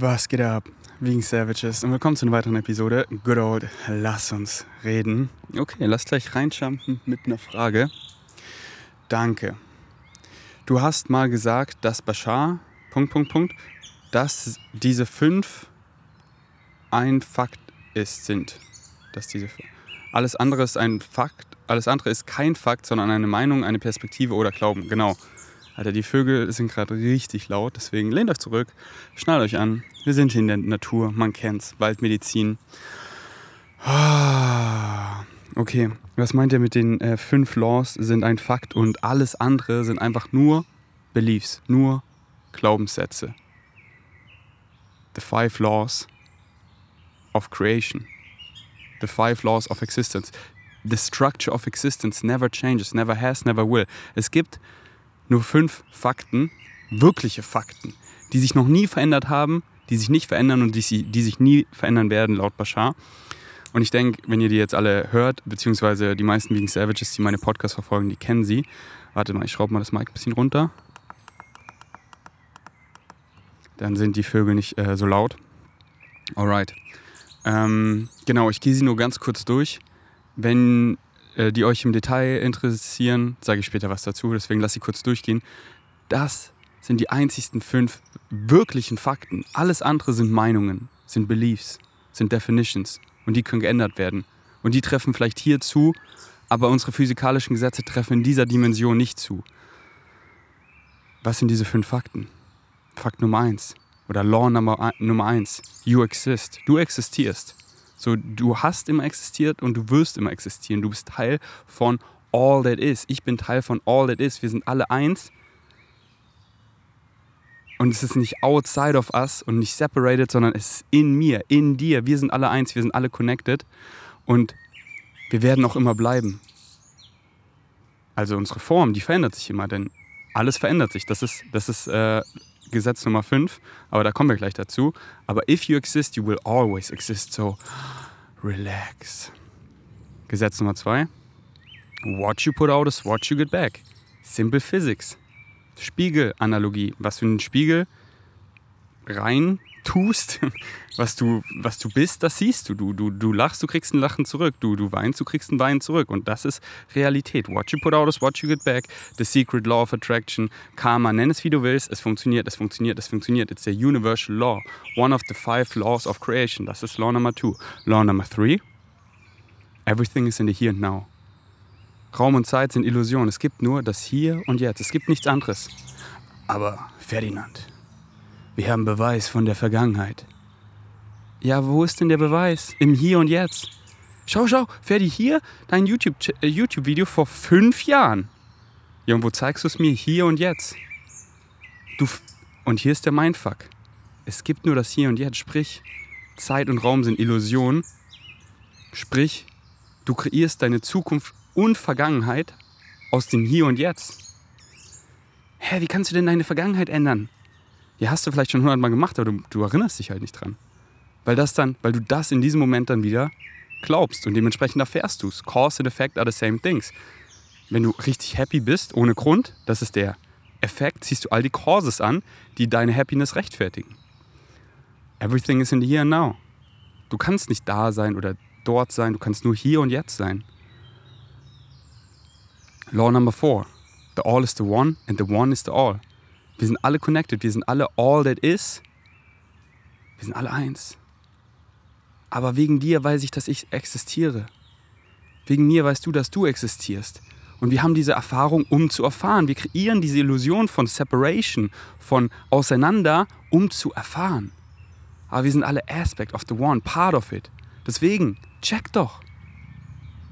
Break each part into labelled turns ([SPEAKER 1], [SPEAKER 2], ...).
[SPEAKER 1] Was geht ab, Vegan Savages? Und willkommen zu einer weiteren Episode. Good old, lass uns reden. Okay, lass gleich reinjumpen mit einer Frage. Danke. Du hast mal gesagt, dass Bashar, Punkt, Punkt, Punkt, dass diese fünf ein Fakt ist, sind. Dass diese, alles andere ist ein Fakt, alles andere ist kein Fakt, sondern eine Meinung, eine Perspektive oder Glauben. Genau. Alter, die Vögel sind gerade richtig laut, deswegen lehnt euch zurück, schnallt euch an. Wir sind hier in der Natur, man kennt's, Waldmedizin. Ah, okay, was meint ihr mit den äh, fünf Laws sind ein Fakt und alles andere sind einfach nur Beliefs, nur Glaubenssätze. The five laws of creation. The five laws of existence. The structure of existence never changes, never has, never will. Es gibt nur fünf Fakten, wirkliche Fakten, die sich noch nie verändert haben, die sich nicht verändern und die, die sich nie verändern werden, laut Bashar. Und ich denke, wenn ihr die jetzt alle hört, beziehungsweise die meisten Vegan Savages, die meine Podcasts verfolgen, die kennen sie. Warte mal, ich schraube mal das Mic ein bisschen runter. Dann sind die Vögel nicht äh, so laut. Alright. Ähm, genau, ich gehe sie nur ganz kurz durch. Wenn die euch im Detail interessieren, sage ich später was dazu, deswegen lasse ich kurz durchgehen. Das sind die einzigsten fünf wirklichen Fakten. Alles andere sind Meinungen, sind Beliefs, sind Definitions und die können geändert werden. Und die treffen vielleicht hier zu, aber unsere physikalischen Gesetze treffen in dieser Dimension nicht zu. Was sind diese fünf Fakten? Fakt Nummer eins oder Law Nummer, Nummer eins. You exist. Du existierst. So, du hast immer existiert und du wirst immer existieren. Du bist Teil von all that is. Ich bin Teil von all that is. Wir sind alle eins. Und es ist nicht outside of us und nicht separated, sondern es ist in mir, in dir. Wir sind alle eins, wir sind alle connected. Und wir werden auch immer bleiben. Also unsere Form, die verändert sich immer, denn alles verändert sich. Das ist, das ist äh, Gesetz Nummer 5, aber da kommen wir gleich dazu. Aber if you exist, you will always exist. So relax. Gesetz Nummer 2. What you put out is what you get back. Simple Physics. Spiegelanalogie. Was für ein Spiegel rein tust, was du, was du bist, das siehst du. Du, du. du lachst, du kriegst ein Lachen zurück. Du, du weinst, du kriegst ein Weinen zurück. Und das ist Realität. What you put out is what you get back. The secret law of attraction. Karma, nenn es wie du willst. Es funktioniert, es funktioniert, es funktioniert. It's a universal law. One of the five laws of creation. Das ist Law Number two. Law Number three. Everything is in the here and now. Raum und Zeit sind Illusionen. Es gibt nur das Hier und Jetzt. Es gibt nichts anderes. Aber Ferdinand, wir haben Beweis von der Vergangenheit. Ja, wo ist denn der Beweis? Im Hier und Jetzt. Schau, schau, Ferdi, hier dein äh, YouTube-Video YouTube vor fünf Jahren. Ja, und wo zeigst du es mir? Hier und Jetzt. Du und hier ist der Mindfuck. Es gibt nur das Hier und Jetzt. Sprich, Zeit und Raum sind Illusionen. Sprich, du kreierst deine Zukunft und Vergangenheit aus dem Hier und Jetzt. Hä, wie kannst du denn deine Vergangenheit ändern? Ja, hast du vielleicht schon hundertmal gemacht, aber du, du erinnerst dich halt nicht dran. Weil das dann, weil du das in diesem Moment dann wieder glaubst und dementsprechend erfährst du es. Cause and Effect are the same things. Wenn du richtig happy bist, ohne Grund, das ist der Effekt, ziehst du all die Causes an, die deine Happiness rechtfertigen. Everything is in the here and now. Du kannst nicht da sein oder dort sein, du kannst nur hier und jetzt sein. Law number four. The all is the one and the one is the all. Wir sind alle connected, wir sind alle all that is. Wir sind alle eins. Aber wegen dir weiß ich, dass ich existiere. Wegen mir weißt du, dass du existierst. Und wir haben diese Erfahrung, um zu erfahren. Wir kreieren diese Illusion von Separation, von auseinander, um zu erfahren. Aber wir sind alle Aspect of the One, part of it. Deswegen, check doch.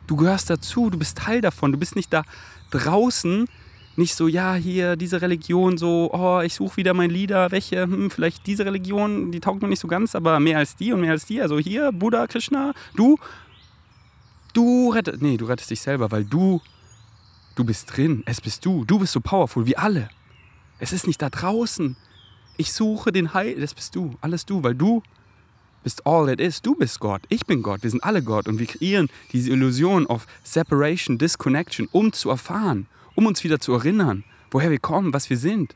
[SPEAKER 1] Du gehörst dazu, du bist Teil davon. Du bist nicht da draußen nicht so, ja, hier diese Religion, so, oh, ich suche wieder mein Lieder, welche, hm, vielleicht diese Religion, die taugt noch nicht so ganz, aber mehr als die und mehr als die. Also hier, Buddha, Krishna, du, du rettest, nee, du rettest dich selber, weil du, du bist drin, es bist du, du bist so powerful wie alle. Es ist nicht da draußen. Ich suche den Heil, das bist du, alles du, weil du bist all that is. Du bist Gott, ich bin Gott, wir sind alle Gott und wir kreieren diese Illusion of Separation, Disconnection, um zu erfahren um uns wieder zu erinnern, woher wir kommen, was wir sind.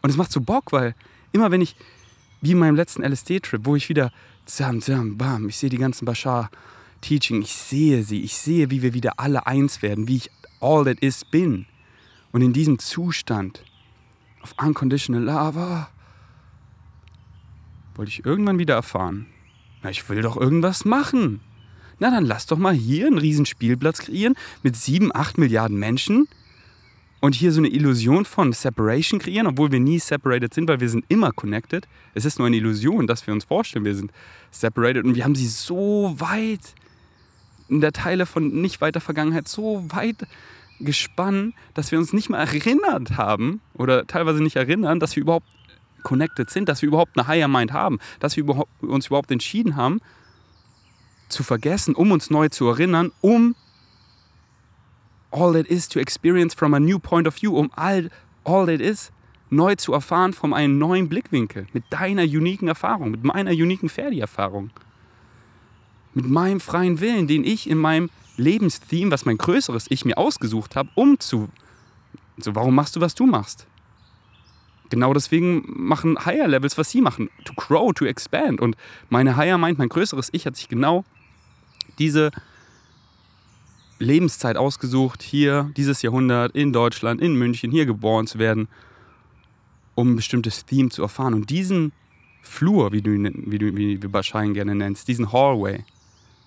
[SPEAKER 1] Und es macht so Bock, weil immer wenn ich wie in meinem letzten LSD-Trip, wo ich wieder zam, zam, bam, ich sehe die ganzen Bashar-Teaching, ich sehe sie, ich sehe, wie wir wieder alle eins werden, wie ich all that is bin. Und in diesem Zustand of unconditional love wollte ich irgendwann wieder erfahren, na, ich will doch irgendwas machen. Na, dann lass doch mal hier einen riesen Spielplatz kreieren mit sieben, acht Milliarden Menschen und hier so eine Illusion von Separation kreieren, obwohl wir nie separated sind, weil wir sind immer connected. Es ist nur eine Illusion, dass wir uns vorstellen, wir sind separated und wir haben sie so weit in der Teile von nicht weiter Vergangenheit so weit gespannt, dass wir uns nicht mal erinnert haben oder teilweise nicht erinnern, dass wir überhaupt connected sind, dass wir überhaupt eine Higher Mind haben, dass wir uns überhaupt entschieden haben, zu vergessen, um uns neu zu erinnern, um all that is to experience from a new point of view, um all, all that is neu zu erfahren von einem neuen Blickwinkel, mit deiner uniken Erfahrung, mit meiner uniken Ferdi-Erfahrung, mit meinem freien Willen, den ich in meinem Lebenstheme, was mein größeres Ich mir ausgesucht habe, um zu. So, warum machst du, was du machst? Genau deswegen machen Higher Levels, was sie machen. To grow, to expand. Und meine Higher Mind, mein größeres Ich, hat sich genau diese Lebenszeit ausgesucht, hier dieses Jahrhundert in Deutschland, in München, hier geboren zu werden, um ein bestimmtes Theme zu erfahren. Und diesen Flur, wie du, wie du wie wir Baschein gerne nennst, diesen Hallway,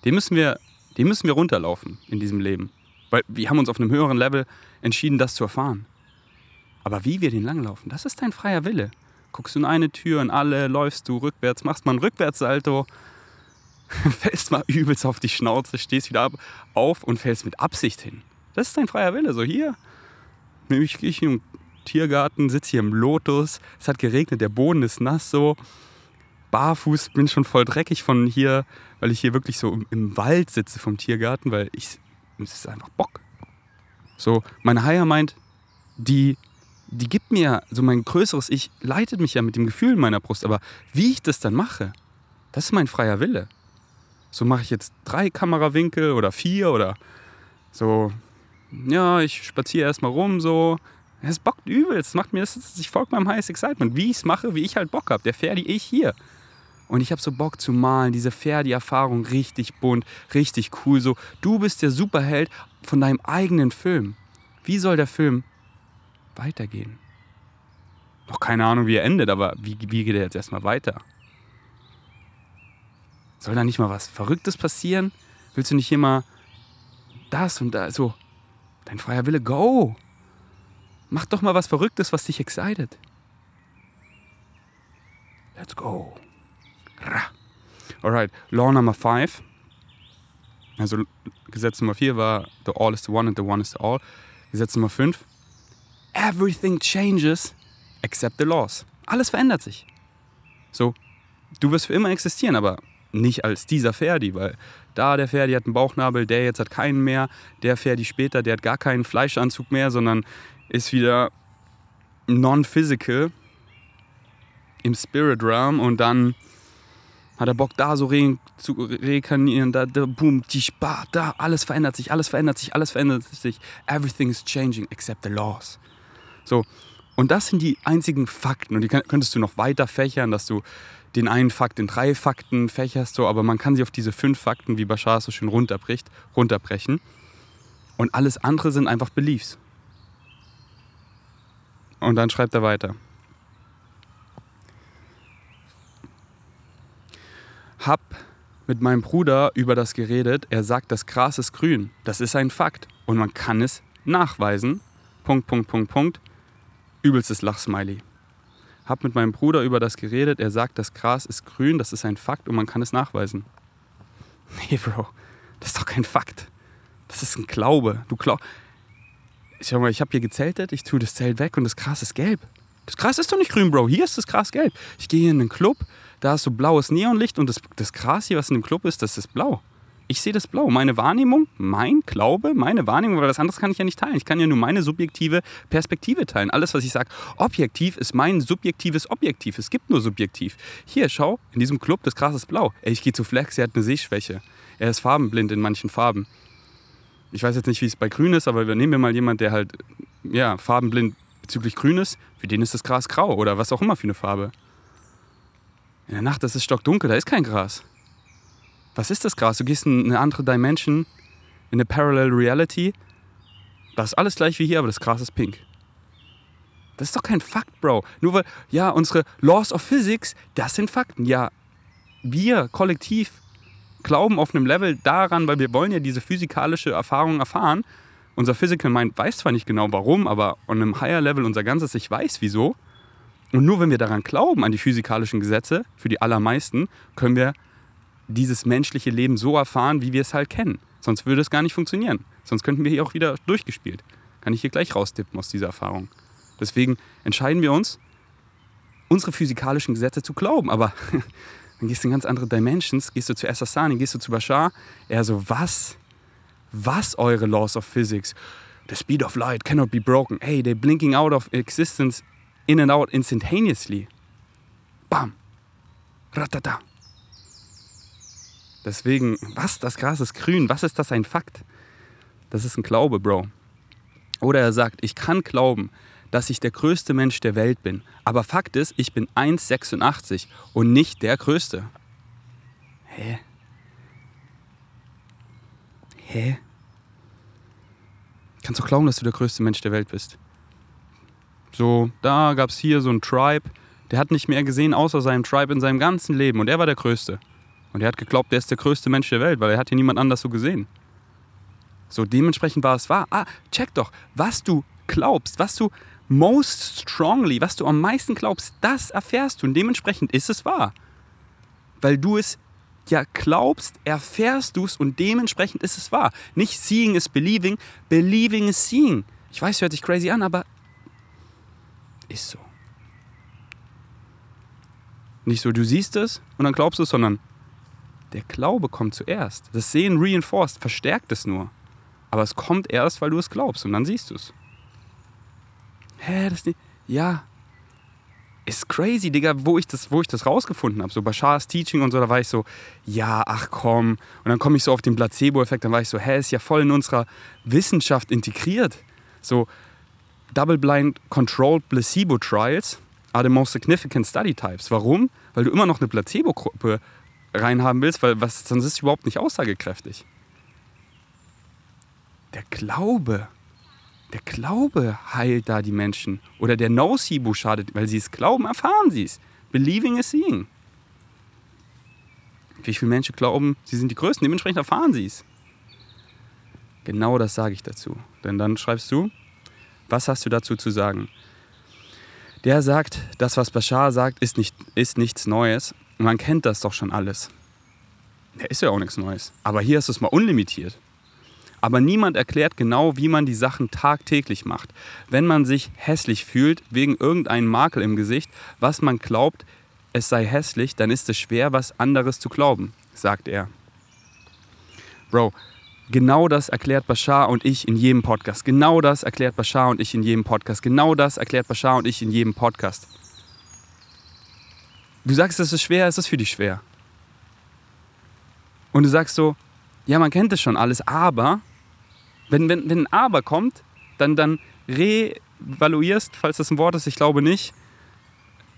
[SPEAKER 1] den müssen wir, den müssen wir runterlaufen in diesem Leben. Weil wir haben uns auf einem höheren Level entschieden, das zu erfahren. Aber wie wir den langlaufen, das ist dein freier Wille. Guckst du in eine Tür, in alle, läufst du rückwärts, machst mal einen Rückwärtssalto, fällst mal übelst auf die Schnauze, stehst wieder auf und fällst mit Absicht hin. Das ist dein freier Wille. So hier, ich gehe hier im Tiergarten, sitze hier im Lotus, es hat geregnet, der Boden ist nass so. Barfuß, bin schon voll dreckig von hier, weil ich hier wirklich so im, Wald sitze vom Tiergarten, weil ich, es ist einfach Bock. So, meine Haier meint, die, die gibt mir, so mein größeres Ich leitet mich ja mit dem Gefühl in meiner Brust, aber wie ich das dann mache, das ist mein freier Wille. So mache ich jetzt drei Kamerawinkel oder vier oder so. Ja, ich spaziere erstmal rum, so. Es bockt übelst. Macht mir ich folge meinem Highest Excitement. Wie ich es mache, wie ich halt Bock habe. Der Ferdi, ich hier. Und ich habe so Bock zu malen, diese Ferdi-Erfahrung richtig bunt, richtig cool. So, du bist der Superheld von deinem eigenen Film. Wie soll der Film weitergehen? Noch keine Ahnung, wie er endet, aber wie, wie geht er jetzt erstmal weiter? Soll da nicht mal was Verrücktes passieren? Willst du nicht hier mal das und da? So, dein freier Wille, go! Mach doch mal was Verrücktes, was dich excited. Let's go. Alright, Law Number 5. Also Gesetz Nummer 4 war The All is the One and the One is the All. Gesetz Nummer 5. Everything changes except the laws. Alles verändert sich. So, du wirst für immer existieren, aber nicht als dieser Ferdi, weil da der Ferdi hat einen Bauchnabel, der jetzt hat keinen mehr, der Ferdi später, der hat gar keinen Fleischanzug mehr, sondern ist wieder non-physical im Spirit Realm und dann hat er Bock da so re zu rekarnieren, da, da, boom, die Spa, da, alles verändert sich, alles verändert sich, alles verändert sich, everything is changing except the laws. So, und das sind die einzigen Fakten. Und die könntest du noch weiter fächern, dass du den einen Fakt in drei Fakten fächerst, so, aber man kann sie auf diese fünf Fakten, wie Bashar so schön runterbricht, runterbrechen. Und alles andere sind einfach Beliefs. Und dann schreibt er weiter. Hab mit meinem Bruder über das geredet. Er sagt, das Gras ist grün. Das ist ein Fakt. Und man kann es nachweisen. Punkt, Punkt, Punkt, Punkt. Übelstes Lachsmiley habe mit meinem Bruder über das geredet. Er sagt, das Gras ist grün, das ist ein Fakt und man kann es nachweisen. Nee, Bro, das ist doch kein Fakt. Das ist ein Glaube. Du glaub... Schau mal, ich habe hier gezeltet, ich tue das Zelt weg und das Gras ist gelb. Das Gras ist doch nicht grün, Bro. Hier ist das Gras gelb. Ich gehe hier in einen Club, da ist so blaues Neonlicht und das, das Gras hier, was in dem Club ist, das ist blau. Ich sehe das blau. Meine Wahrnehmung, mein Glaube, meine Wahrnehmung, weil das andere kann ich ja nicht teilen. Ich kann ja nur meine subjektive Perspektive teilen. Alles, was ich sage, objektiv ist mein subjektives Objektiv. Es gibt nur subjektiv. Hier, schau, in diesem Club, das Gras ist blau. Ey, ich gehe zu Flex, er hat eine Sehschwäche. Er ist farbenblind in manchen Farben. Ich weiß jetzt nicht, wie es bei Grün ist, aber nehmen wir mal jemanden, der halt, ja, farbenblind bezüglich Grün ist. Für den ist das Gras grau oder was auch immer für eine Farbe. In der Nacht ist es stockdunkel, da ist kein Gras. Was ist das Gras? Du gehst in eine andere Dimension, in eine Parallel Reality. Da ist alles gleich wie hier, aber das Gras ist pink. Das ist doch kein Fakt, Bro. Nur weil, ja, unsere Laws of Physics, das sind Fakten. Ja, wir kollektiv glauben auf einem Level daran, weil wir wollen ja diese physikalische Erfahrung erfahren. Unser Physical Mind weiß zwar nicht genau warum, aber on einem higher Level unser ganzes Ich weiß wieso. Und nur wenn wir daran glauben, an die physikalischen Gesetze, für die allermeisten, können wir dieses menschliche Leben so erfahren, wie wir es halt kennen. Sonst würde es gar nicht funktionieren. Sonst könnten wir hier auch wieder durchgespielt. Kann ich hier gleich raustippen aus dieser Erfahrung. Deswegen entscheiden wir uns, unsere physikalischen Gesetze zu glauben. Aber dann gehst du in ganz andere Dimensions, gehst du zu Assasani, gehst du zu Bashar. Er so, was? Was eure Laws of Physics? The speed of light cannot be broken. Hey, they're blinking out of existence in and out instantaneously. Bam. Ratata. Deswegen, was? Das Gras ist grün. Was ist das ein Fakt? Das ist ein Glaube, Bro. Oder er sagt, ich kann glauben, dass ich der größte Mensch der Welt bin. Aber Fakt ist, ich bin 1,86 und nicht der Größte. Hä? Hä? Kannst du glauben, dass du der größte Mensch der Welt bist? So, da gab es hier so einen Tribe, der hat nicht mehr gesehen außer seinem Tribe in seinem ganzen Leben und er war der Größte. Und er hat geglaubt, er ist der größte Mensch der Welt, weil er hat hier niemand anders so gesehen. So, dementsprechend war es wahr. Ah, check doch, was du glaubst, was du most strongly, was du am meisten glaubst, das erfährst du und dementsprechend ist es wahr. Weil du es ja glaubst, erfährst du es und dementsprechend ist es wahr. Nicht seeing is believing, believing is seeing. Ich weiß, hört sich crazy an, aber ist so. Nicht so, du siehst es und dann glaubst du es, sondern der Glaube kommt zuerst. Das Sehen reinforced, verstärkt es nur. Aber es kommt erst, weil du es glaubst und dann siehst du es. Hä, das nicht. Ja. Ist crazy, Digga, wo ich das, wo ich das rausgefunden habe. So Bashars Teaching und so, da war ich so, ja, ach komm. Und dann komme ich so auf den Placebo-Effekt, dann war ich so, hä, ist ja voll in unserer Wissenschaft integriert. So, Double-Blind Controlled Placebo Trials are the most significant study types. Warum? Weil du immer noch eine Placebo-Gruppe reinhaben willst, weil was, sonst ist es überhaupt nicht aussagekräftig. Der Glaube der Glaube heilt da die Menschen. Oder der Nocebo schadet, weil sie es glauben, erfahren sie es. Believing is seeing. Wie viele Menschen glauben, sie sind die Größten, dementsprechend erfahren sie es. Genau das sage ich dazu. Denn dann schreibst du, was hast du dazu zu sagen? Der sagt, das, was Bashar sagt, ist, nicht, ist nichts Neues. Man kennt das doch schon alles. Ja, ist ja auch nichts Neues. Aber hier ist es mal unlimitiert. Aber niemand erklärt genau, wie man die Sachen tagtäglich macht. Wenn man sich hässlich fühlt wegen irgendeinem Makel im Gesicht, was man glaubt, es sei hässlich, dann ist es schwer, was anderes zu glauben, sagt er. Bro, genau das erklärt Bashar und ich in jedem Podcast. Genau das erklärt Bashar und ich in jedem Podcast. Genau das erklärt Bashar und ich in jedem Podcast. Du sagst, es ist schwer, es ist für dich schwer. Und du sagst so, ja, man kennt es schon alles, aber wenn, wenn, wenn ein Aber kommt, dann, dann revaluierst, falls das ein Wort ist, ich glaube nicht,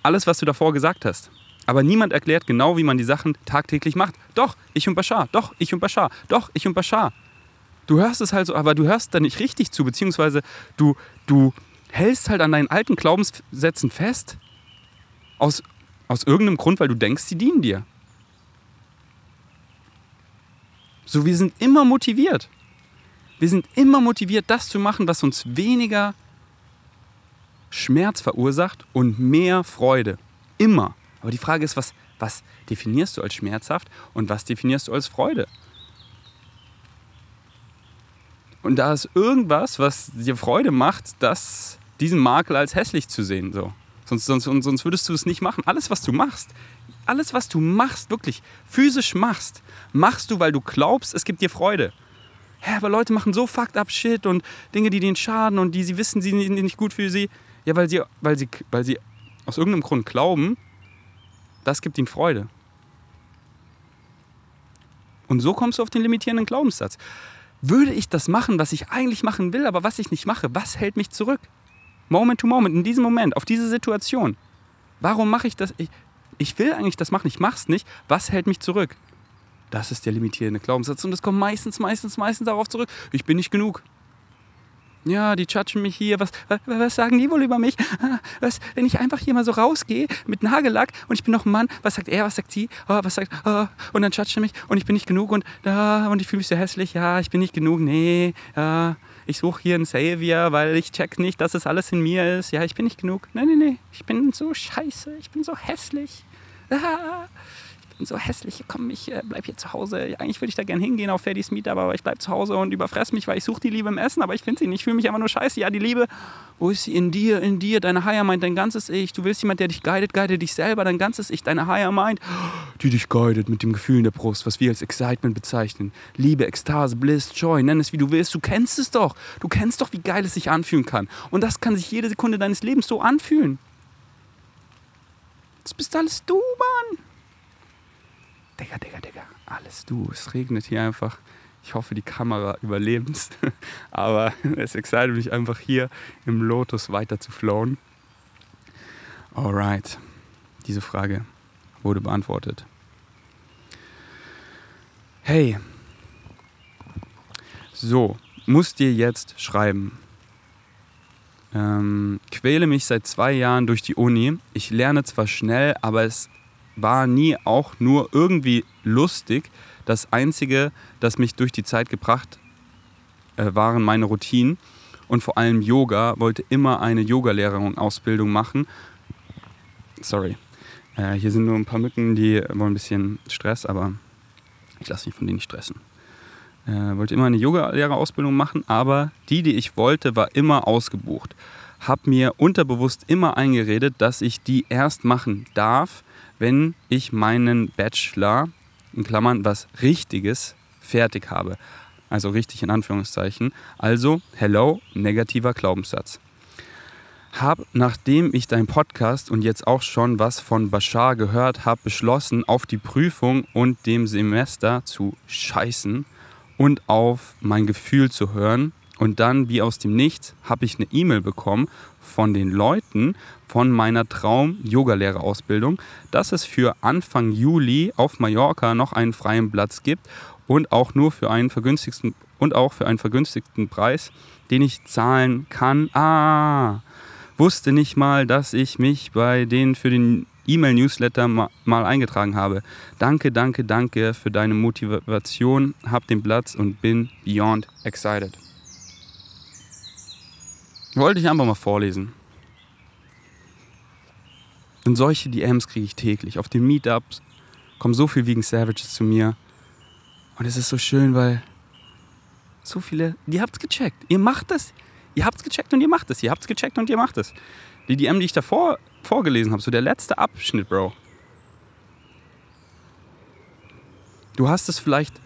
[SPEAKER 1] alles, was du davor gesagt hast. Aber niemand erklärt genau, wie man die Sachen tagtäglich macht. Doch, ich und Bashar, doch, ich und Bashar, doch, ich und Bashar. Du hörst es halt so, aber du hörst da nicht richtig zu, beziehungsweise du, du hältst halt an deinen alten Glaubenssätzen fest, aus, aus irgendeinem Grund, weil du denkst, sie dienen dir. So, wir sind immer motiviert. Wir sind immer motiviert, das zu machen, was uns weniger Schmerz verursacht und mehr Freude. Immer. Aber die Frage ist, was, was definierst du als schmerzhaft und was definierst du als Freude? Und da ist irgendwas, was dir Freude macht, das, diesen Makel als hässlich zu sehen. So. Sonst, sonst, sonst würdest du es nicht machen. Alles, was du machst, alles, was du machst, wirklich physisch machst, machst du, weil du glaubst, es gibt dir Freude hä, aber Leute machen so fucked up Shit und Dinge, die denen schaden und die sie wissen, sie sind nicht gut für sie. Ja, weil sie, weil sie, weil sie aus irgendeinem Grund glauben, das gibt ihnen Freude. Und so kommst du auf den limitierenden Glaubenssatz. Würde ich das machen, was ich eigentlich machen will, aber was ich nicht mache, was hält mich zurück? Moment to moment, in diesem Moment, auf diese Situation. Warum mache ich das? Ich, ich will eigentlich das machen, ich mach's nicht. Was hält mich zurück? Das ist der limitierende Glaubenssatz. Und es kommt meistens, meistens, meistens darauf zurück. Ich bin nicht genug. Ja, die judgen mich hier. Was, was, was, sagen die wohl über mich? Was, wenn ich einfach hier mal so rausgehe mit Nagellack und ich bin noch ein Mann, was sagt er, was sagt sie? Oh, was sagt, oh, und dann judgen mich und ich bin nicht genug und, uh, und ich fühle mich so hässlich. Ja, ich bin nicht genug. Nee, uh, ich suche hier einen Savior, weil ich check nicht, dass es alles in mir ist. Ja, ich bin nicht genug. Nee, nee, nee. Ich bin so scheiße. Ich bin so hässlich. Ah bin so hässlich, komm, ich äh, bleib hier zu Hause. Eigentlich würde ich da gerne hingehen auf Ferdys Meet, aber ich bleib zu Hause und überfress mich, weil ich suche die Liebe im Essen, aber ich finde sie nicht. Ich fühle mich einfach nur scheiße. Ja, die Liebe, wo ist sie? In dir, in dir, deine Higher Mind, dein ganzes Ich. Du willst jemand, der dich guidet, guide dich selber, dein ganzes Ich, deine Higher Mind, die dich guidet mit dem Gefühl in der Brust, was wir als Excitement bezeichnen. Liebe, Ekstase, Bliss, Joy, nenn es wie du willst. Du kennst es doch. Du kennst doch, wie geil es sich anfühlen kann. Und das kann sich jede Sekunde deines Lebens so anfühlen. Das bist alles du, Mann. Digga, Digga, Digga, alles du. Es regnet hier einfach. Ich hoffe, die Kamera überlebt. Aber es excited mich einfach hier im Lotus weiter zu flowen. Alright. Diese Frage wurde beantwortet. Hey. So, muss dir jetzt schreiben. Ähm, quäle mich seit zwei Jahren durch die Uni. Ich lerne zwar schnell, aber es war nie auch nur irgendwie lustig. Das Einzige, das mich durch die Zeit gebracht äh, waren meine Routinen und vor allem Yoga. Wollte immer eine Yogalehrerin-Ausbildung machen. Sorry, äh, hier sind nur ein paar Mücken, die wollen ein bisschen Stress, aber ich lasse mich von denen nicht stressen. Äh, wollte immer eine Yogalehrerausbildung machen, aber die, die ich wollte, war immer ausgebucht. Hab mir unterbewusst immer eingeredet, dass ich die erst machen darf, wenn ich meinen Bachelor, in Klammern, was Richtiges, fertig habe. Also richtig in Anführungszeichen. Also, hello, negativer Glaubenssatz. Hab, nachdem ich deinen Podcast und jetzt auch schon was von Bashar gehört habe, beschlossen, auf die Prüfung und dem Semester zu scheißen und auf mein Gefühl zu hören. Und dann, wie aus dem Nichts, habe ich eine E-Mail bekommen von den Leuten von meiner Traum-Yogalehrerausbildung, dass es für Anfang Juli auf Mallorca noch einen freien Platz gibt und auch nur für einen vergünstigten und auch für einen vergünstigten Preis, den ich zahlen kann. Ah, wusste nicht mal, dass ich mich bei denen für den E-Mail-Newsletter mal eingetragen habe. Danke, danke, danke für deine Motivation. Hab den Platz und bin beyond excited. Wollte ich einfach mal vorlesen. Und solche DMs kriege ich täglich. Auf den Meetups kommen so viel wegen Savages zu mir. Und es ist so schön, weil so viele, ihr habt's gecheckt. Ihr macht das. Ihr habt's gecheckt und ihr macht es. Ihr habt's gecheckt und ihr macht es. Die DM, die ich davor vorgelesen habe, so der letzte Abschnitt, Bro. Du hast es vielleicht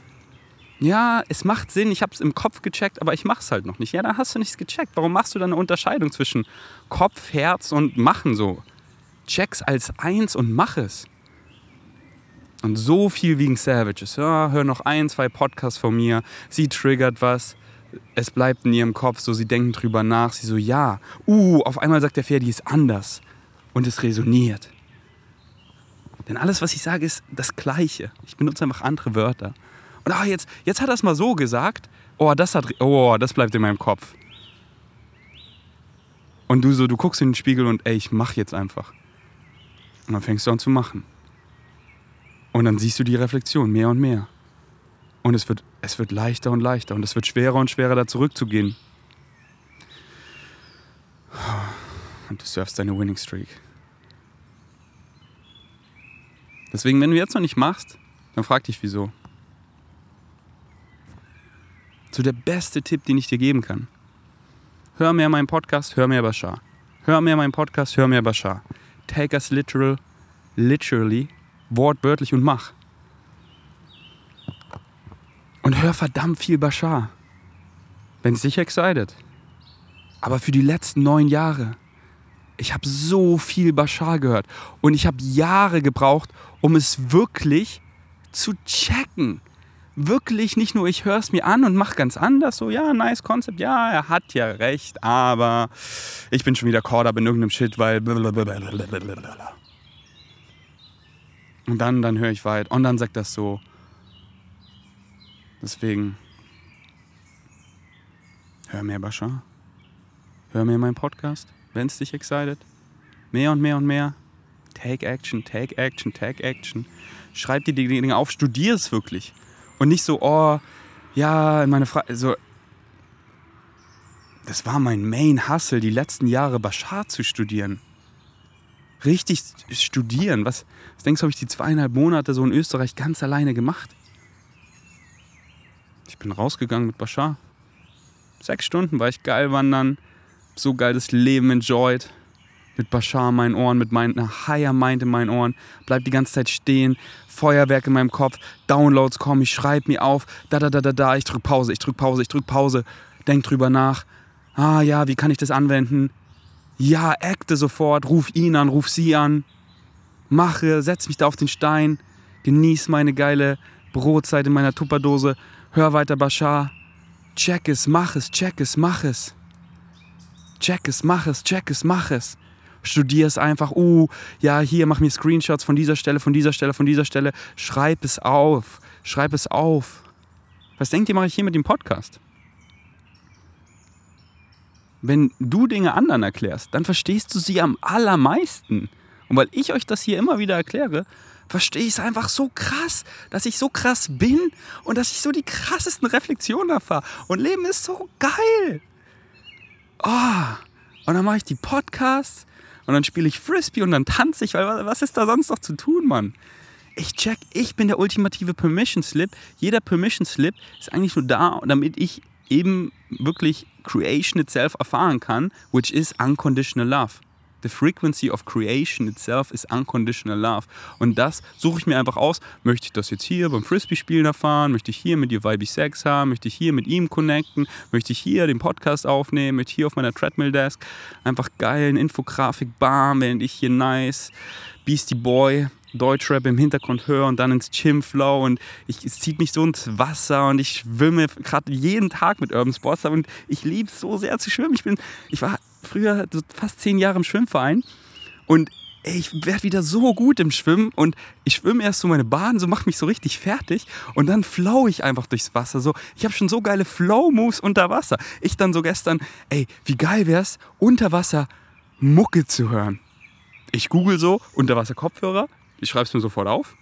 [SPEAKER 1] ja, es macht Sinn, ich habe es im Kopf gecheckt, aber ich mache es halt noch nicht. Ja, dann hast du nichts gecheckt. Warum machst du dann eine Unterscheidung zwischen Kopf, Herz und Machen so? Check's als eins und mach es. Und so viel wegen Savages. Ja, hör noch ein, zwei Podcasts von mir. Sie triggert was. Es bleibt in ihrem Kopf so, sie denken drüber nach. Sie so, ja. Uh, auf einmal sagt der Pferd, die ist anders. Und es resoniert. Denn alles, was ich sage, ist das Gleiche. Ich benutze einfach andere Wörter. Und ah, jetzt, jetzt hat er es mal so gesagt. Oh, das hat, oh, das bleibt in meinem Kopf. Und du so, du guckst in den Spiegel und ey, ich mach jetzt einfach. Und dann fängst du an zu machen. Und dann siehst du die Reflexion mehr und mehr. Und es wird, es wird leichter und leichter und es wird schwerer und schwerer, da zurückzugehen. Und du surfst deine Winning Streak. Deswegen, wenn du jetzt noch nicht machst, dann frag dich wieso. So der beste Tipp, den ich dir geben kann. Hör mehr meinen Podcast, hör mehr Bashar. Hör mehr meinen Podcast, hör mehr Bashar. Take us literal, literally, wortwörtlich und mach. Und hör verdammt viel Bashar. Wenn es dich excited. Aber für die letzten neun Jahre, ich habe so viel Bashar gehört. Und ich habe Jahre gebraucht, um es wirklich zu checken wirklich nicht nur, ich höre es mir an und mache ganz anders, so, ja, nice Concept, ja, er hat ja recht, aber ich bin schon wieder caught up in irgendeinem Shit, weil blablabla. Und dann, dann höre ich weit. Und dann sagt das so. Deswegen, hör mehr Bashar. Hör mehr meinen Podcast, wenn es dich excited. Mehr und mehr und mehr. Take action, take action, take action. Schreib dir die Dinge auf, studier es wirklich. Und nicht so, oh, ja, meine Frage, so. Das war mein Main Hustle, die letzten Jahre Bashar zu studieren. Richtig studieren. Was, was denkst du, habe ich die zweieinhalb Monate so in Österreich ganz alleine gemacht? Ich bin rausgegangen mit Bashar. Sechs Stunden war ich geil wandern, so geil das Leben enjoyed. Mit Bashar in meinen Ohren, mit meiner Higher Mind in meinen Ohren. Bleib die ganze Zeit stehen, Feuerwerk in meinem Kopf, Downloads kommen, ich schreibe mir auf, da, da, da, da, da, ich drück Pause, ich drück Pause, ich drück Pause, denk drüber nach. Ah ja, wie kann ich das anwenden? Ja, acte sofort, ruf ihn an, ruf sie an. Mache, setz mich da auf den Stein, genieß meine geile Brotzeit in meiner Tupperdose, hör weiter Bashar. Check es, mach es, check es, mach es. Check es, mach es, check es, mach es. Studier es einfach, uh, ja, hier, mach mir Screenshots von dieser Stelle, von dieser Stelle, von dieser Stelle. Schreib es auf, schreib es auf. Was denkt ihr, mache ich hier mit dem Podcast? Wenn du Dinge anderen erklärst, dann verstehst du sie am allermeisten. Und weil ich euch das hier immer wieder erkläre, verstehe ich es einfach so krass, dass ich so krass bin und dass ich so die krassesten Reflexionen erfahre. Und Leben ist so geil. Oh. Und dann mache ich die Podcasts und dann spiele ich Frisbee und dann tanze ich, weil was ist da sonst noch zu tun, Mann? Ich check, ich bin der ultimative Permission Slip. Jeder Permission Slip ist eigentlich nur da, damit ich eben wirklich Creation itself erfahren kann, which is unconditional love. The frequency of creation itself is unconditional love. Und das suche ich mir einfach aus. Möchte ich das jetzt hier beim Frisbee-Spielen erfahren? Möchte ich hier mit dir Vibe Sex haben? Möchte ich hier mit ihm connecten? Möchte ich hier den Podcast aufnehmen? Möchte ich hier auf meiner Treadmill-Desk einfach geilen Infografik, bam, während ich hier nice Beastie Boy Deutschrap im Hintergrund höre und dann ins Gym flow und ich, es zieht mich so ins Wasser und ich schwimme gerade jeden Tag mit Urban Sports und ich liebe es so sehr zu schwimmen. Ich bin, ich war früher so fast zehn Jahre im Schwimmverein und ich werde wieder so gut im Schwimmen und ich schwimme erst so meine Bahn, so macht mich so richtig fertig und dann flow ich einfach durchs Wasser. So, ich habe schon so geile Flow-Moves unter Wasser. Ich dann so gestern, ey, wie geil wäre es, unter Wasser Mucke zu hören. Ich google so, Unterwasser-Kopfhörer, ich schreibe es mir sofort auf.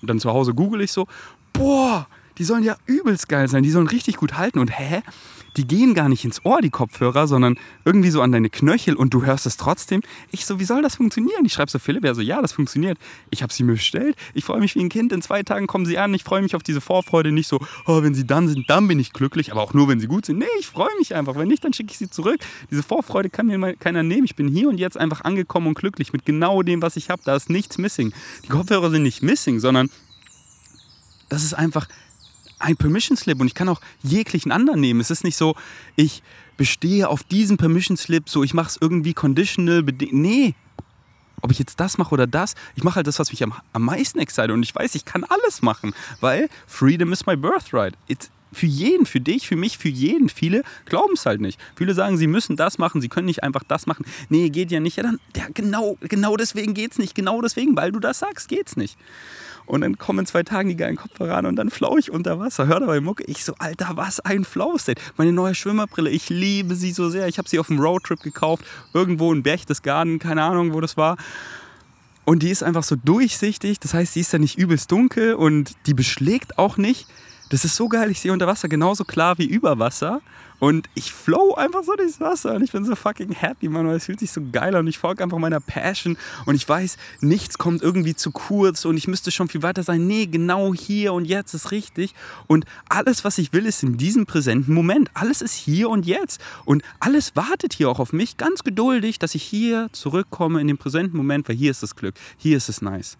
[SPEAKER 1] Und dann zu Hause google ich so, boah, die sollen ja übelst geil sein, die sollen richtig gut halten. Und hä? Die gehen gar nicht ins Ohr, die Kopfhörer, sondern irgendwie so an deine Knöchel und du hörst es trotzdem. Ich so, wie soll das funktionieren? Ich schreibe so Philipp, er so, ja, das funktioniert. Ich habe sie mir bestellt. Ich freue mich wie ein Kind. In zwei Tagen kommen sie an. Ich freue mich auf diese Vorfreude. Nicht so, oh, wenn sie dann sind, dann bin ich glücklich. Aber auch nur, wenn sie gut sind. Nee, ich freue mich einfach. Wenn nicht, dann schicke ich sie zurück. Diese Vorfreude kann mir keiner nehmen. Ich bin hier und jetzt einfach angekommen und glücklich mit genau dem, was ich habe. Da ist nichts missing. Die Kopfhörer sind nicht missing, sondern das ist einfach ein Permission Slip und ich kann auch jeglichen anderen nehmen. Es ist nicht so, ich bestehe auf diesem Permission Slip, so ich mache es irgendwie conditional. Nee, ob ich jetzt das mache oder das, ich mache halt das, was mich am, am meisten excite und ich weiß, ich kann alles machen, weil Freedom is my birthright. It's, für jeden, für dich, für mich, für jeden. Viele glauben es halt nicht. Viele sagen, sie müssen das machen, sie können nicht einfach das machen. Nee, geht ja nicht. Ja, dann, ja, genau, genau deswegen geht's nicht. Genau deswegen, weil du das sagst, geht's nicht. Und dann kommen in zwei Tagen die geilen Kopfhörer an und dann flau ich unter Wasser. Hör dabei Mucke. Ich so, Alter, was ein Flow-State. Meine neue Schwimmerbrille, ich liebe sie so sehr. Ich habe sie auf dem Roadtrip gekauft. Irgendwo in Berchtesgaden, keine Ahnung, wo das war. Und die ist einfach so durchsichtig. Das heißt, sie ist ja nicht übelst dunkel und die beschlägt auch nicht. Das ist so geil. Ich sehe unter Wasser genauso klar wie über Wasser. Und ich flow einfach so durchs Wasser und ich bin so fucking happy, Mann, weil es fühlt sich so geil an und ich folge einfach meiner Passion und ich weiß, nichts kommt irgendwie zu kurz und ich müsste schon viel weiter sein. Nee, genau hier und jetzt ist richtig. Und alles, was ich will, ist in diesem präsenten Moment. Alles ist hier und jetzt. Und alles wartet hier auch auf mich, ganz geduldig, dass ich hier zurückkomme in den präsenten Moment, weil hier ist das Glück, hier ist es nice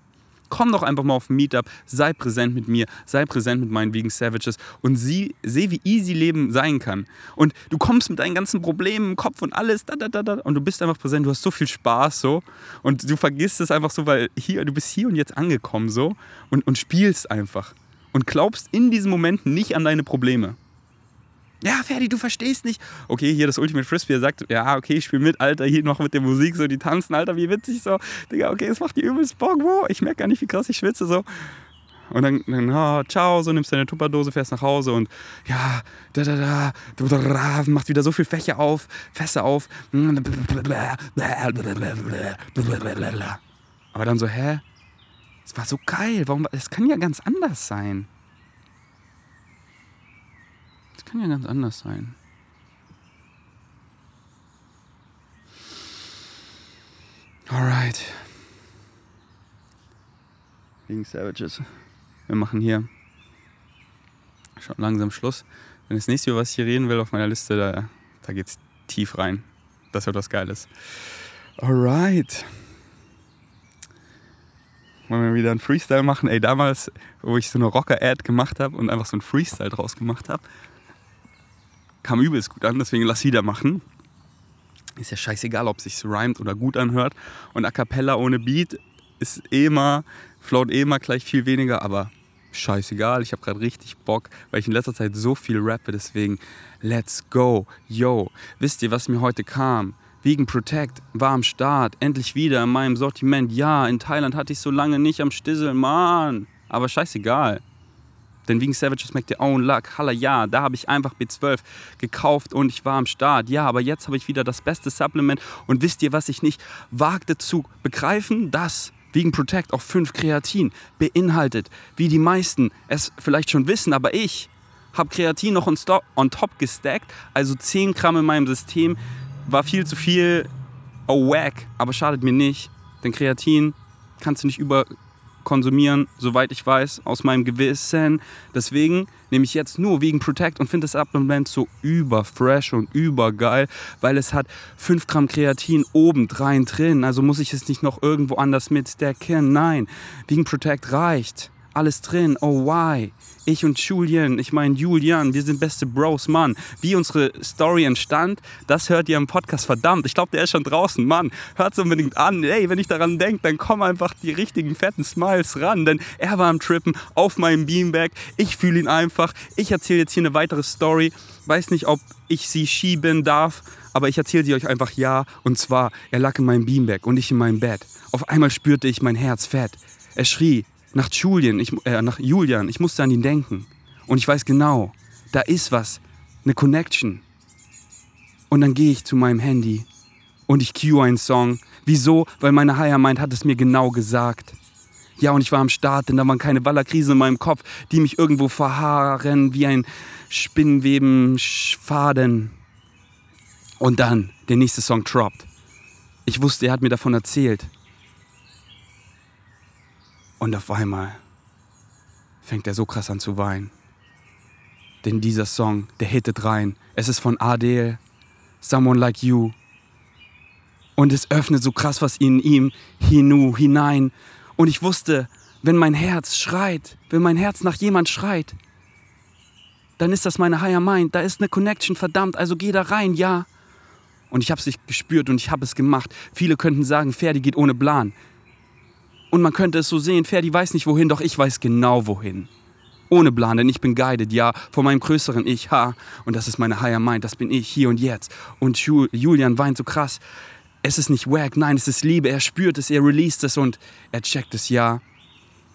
[SPEAKER 1] komm doch einfach mal auf ein Meetup, sei präsent mit mir, sei präsent mit meinen Vegan Savages. Und sieh, seh, wie easy Leben sein kann. Und du kommst mit deinen ganzen Problemen im Kopf und alles, da, da, da, da, und du bist einfach präsent, du hast so viel Spaß so. Und du vergisst es einfach so, weil hier, du bist hier und jetzt angekommen so. Und, und spielst einfach. Und glaubst in diesen Momenten nicht an deine Probleme. Ja, Ferdi, du verstehst nicht. Okay, hier das Ultimate Frisbee, er sagt, ja, okay, ich spiele mit, Alter, hier noch mit der Musik, so, die tanzen, Alter, wie witzig, so. Digga, okay, es macht die übelst Bock, wo? Ich merke gar nicht, wie krass ich schwitze, so. Und dann, dann oh, ciao, so nimmst deine Tupperdose, fährst nach Hause und ja, da, da, da, da, da macht wieder so viel Fächer auf, Fässer auf. Aber dann so, hä? Es war so geil, warum, es kann ja ganz anders sein. Kann ja ganz anders sein. Alright. Wegen Savages. Wir machen hier schon langsam Schluss. Denn das nächste, über was ich hier reden will auf meiner Liste, da, da es tief rein. Das wird was Geiles. Alright. Wollen wir wieder einen Freestyle machen? Ey, damals, wo ich so eine Rocker-Ad gemacht habe und einfach so einen Freestyle draus gemacht habe, kam übelst gut an, deswegen lass wieder machen. Ist ja scheißegal, ob es sich rhymt oder gut anhört. Und A Cappella ohne Beat ist eh immer, float eh immer gleich viel weniger, aber scheißegal, ich habe gerade richtig Bock, weil ich in letzter Zeit so viel rappe, deswegen let's go, yo. Wisst ihr, was mir heute kam? Vegan Protect war am Start, endlich wieder in meinem Sortiment. Ja, in Thailand hatte ich so lange nicht am Stissel, Mann. Aber scheißegal. Denn Vegan Savages Make Their Own Luck, halla ja, da habe ich einfach B12 gekauft und ich war am Start. Ja, aber jetzt habe ich wieder das beste Supplement. Und wisst ihr, was ich nicht wagte zu begreifen? Das Vegan Protect auch 5 Kreatin beinhaltet, wie die meisten es vielleicht schon wissen, aber ich habe Kreatin noch on, on top gestackt, also 10 Gramm in meinem System, war viel zu viel, oh wack, aber schadet mir nicht, denn Kreatin kannst du nicht über konsumieren, soweit ich weiß, aus meinem Gewissen. Deswegen nehme ich jetzt nur Vegan Protect und finde das Supplement so überfresh und übergeil, weil es hat 5 Gramm Kreatin obendrein drin. Also muss ich es nicht noch irgendwo anders mit stacken. Nein, Vegan Protect reicht. Alles drin. Oh, why? Ich und Julian, ich meine Julian, wir sind beste Bros, Mann. Wie unsere Story entstand, das hört ihr im Podcast, verdammt. Ich glaube, der ist schon draußen, Mann. Hört es unbedingt an. Ey, wenn ich daran denke, dann kommen einfach die richtigen fetten Smiles ran. Denn er war am Trippen auf meinem Beanbag. Ich fühle ihn einfach. Ich erzähle jetzt hier eine weitere Story. Weiß nicht, ob ich sie schieben darf, aber ich erzähle sie euch einfach ja. Und zwar, er lag in meinem Beanbag und ich in meinem Bett. Auf einmal spürte ich mein Herz fett. Er schrie, nach Julian, ich, äh, nach Julian, ich musste an ihn denken. Und ich weiß genau, da ist was, eine Connection. Und dann gehe ich zu meinem Handy und ich cue einen Song. Wieso? Weil meine Higher Mind hat es mir genau gesagt. Ja, und ich war am Start, denn da waren keine Wallerkrisen in meinem Kopf, die mich irgendwo verharren wie ein Spinnweben-Faden. Und dann, der nächste Song droppt. Ich wusste, er hat mir davon erzählt. Und auf einmal fängt er so krass an zu weinen. Denn dieser Song, der hittet rein. Es ist von Adele, Someone Like You. Und es öffnet so krass was in ihm hinu, hinein. Und ich wusste, wenn mein Herz schreit, wenn mein Herz nach jemand schreit, dann ist das meine Higher Mind. Da ist eine Connection, verdammt. Also geh da rein, ja. Und ich habe es gespürt und ich habe es gemacht. Viele könnten sagen, Ferdi geht ohne Plan. Und man könnte es so sehen, Ferdi weiß nicht wohin, doch ich weiß genau wohin. Ohne Plan, denn ich bin guided, ja, von meinem größeren Ich, ha. Und das ist meine Higher Mind, das bin ich, hier und jetzt. Und Julian weint so krass. Es ist nicht wack, nein, es ist Liebe. Er spürt es, er released es und er checkt es, ja.